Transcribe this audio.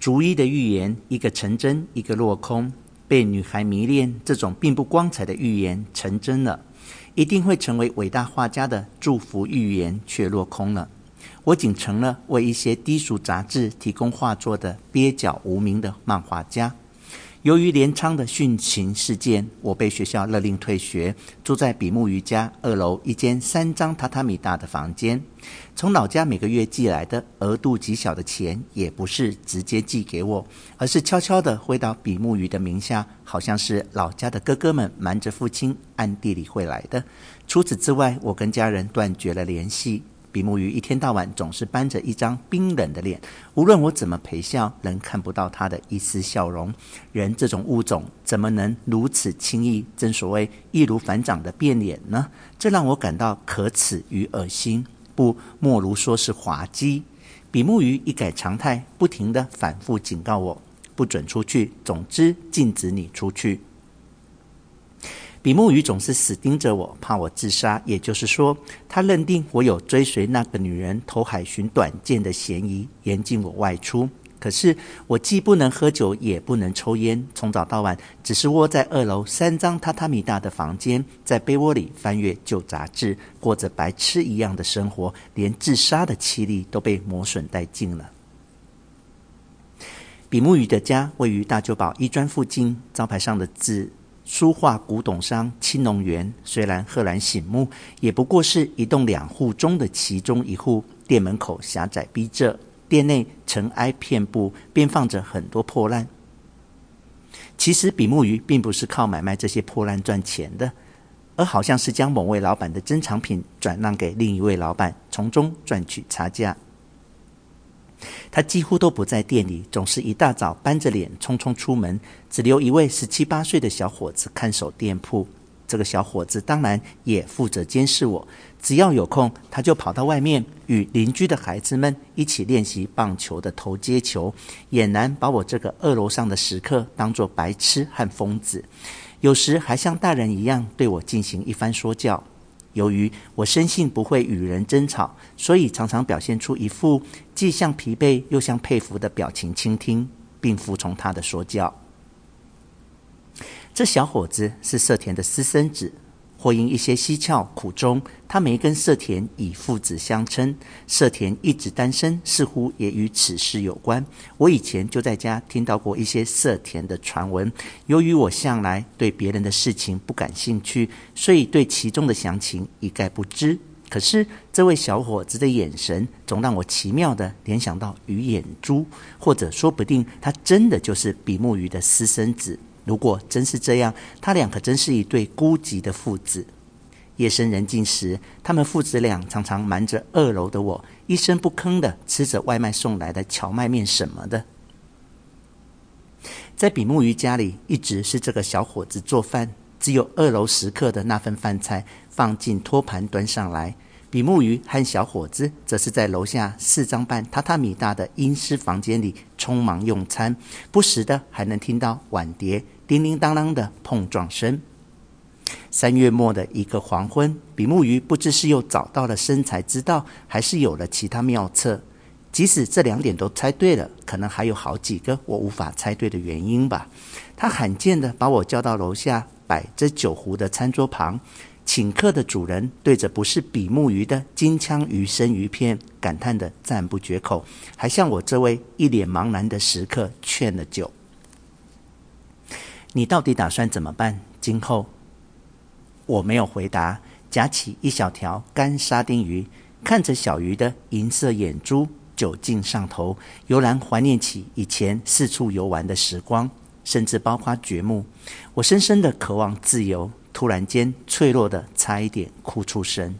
逐一的预言，一个成真，一个落空。被女孩迷恋，这种并不光彩的预言成真了，一定会成为伟大画家的祝福预言，却落空了。我仅成了为一些低俗杂志提供画作的蹩脚无名的漫画家。由于连昌的殉情事件，我被学校勒令退学，住在比目鱼家二楼一间三张榻榻米大的房间。从老家每个月寄来的额度极小的钱，也不是直接寄给我，而是悄悄地汇到比目鱼的名下，好像是老家的哥哥们瞒着父亲暗地里汇来的。除此之外，我跟家人断绝了联系。比目鱼一天到晚总是板着一张冰冷的脸，无论我怎么陪笑，仍看不到他的一丝笑容。人这种物种，怎么能如此轻易？正所谓易如反掌的变脸呢？这让我感到可耻与恶心，不莫如说是滑稽。比目鱼一改常态，不停地反复警告我，不准出去，总之禁止你出去。比目鱼总是死盯着我，怕我自杀。也就是说，他认定我有追随那个女人投海寻短见的嫌疑，严禁我外出。可是我既不能喝酒，也不能抽烟，从早到晚只是窝在二楼三张榻榻米大的房间，在被窝里翻阅旧杂志，过着白痴一样的生活，连自杀的气力都被磨损殆尽了。比目鱼的家位于大久保一砖附近，招牌上的字。书画古董商青龙园虽然赫然醒目，也不过是一栋两户中的其中一户。店门口狭窄逼仄，店内尘埃遍布，边放着很多破烂。其实比目鱼并不是靠买卖这些破烂赚钱的，而好像是将某位老板的珍藏品转让给另一位老板，从中赚取差价。他几乎都不在店里，总是一大早板着脸匆匆出门，只留一位十七八岁的小伙子看守店铺。这个小伙子当然也负责监视我，只要有空，他就跑到外面与邻居的孩子们一起练习棒球的投接球，俨然把我这个二楼上的食客当作白痴和疯子，有时还像大人一样对我进行一番说教。由于我生性不会与人争吵，所以常常表现出一副既像疲惫又像佩服的表情，倾听并服从他的说教。这小伙子是色田的私生子。或因一些蹊跷苦衷，他没跟色田以父子相称。色田一直单身，似乎也与此事有关。我以前就在家听到过一些色田的传闻。由于我向来对别人的事情不感兴趣，所以对其中的详情一概不知。可是这位小伙子的眼神，总让我奇妙地联想到鱼眼珠，或者说不定他真的就是比目鱼的私生子。如果真是这样，他俩可真是一对孤寂的父子。夜深人静时，他们父子俩常常瞒着二楼的我，一声不吭地吃着外卖送来的荞麦面什么的。在比目鱼家里，一直是这个小伙子做饭，只有二楼食客的那份饭菜放进托盘端上来。比目鱼和小伙子则是在楼下四张半榻榻米大的阴湿房间里匆忙用餐，不时的还能听到碗碟叮叮当当的碰撞声。三月末的一个黄昏，比目鱼不知是又找到了生财之道，还是有了其他妙策。即使这两点都猜对了，可能还有好几个我无法猜对的原因吧。他罕见的把我叫到楼下摆着酒壶的餐桌旁。请客的主人对着不是比目鱼的金枪鱼生鱼片感叹的赞不绝口，还向我这位一脸茫然的食客劝了酒。你到底打算怎么办？今后我没有回答，夹起一小条干沙丁鱼，看着小鱼的银色眼珠，酒劲上头，悠然怀念起以前四处游玩的时光，甚至包括掘墓。我深深的渴望自由。突然间，脆弱的差一点哭出声。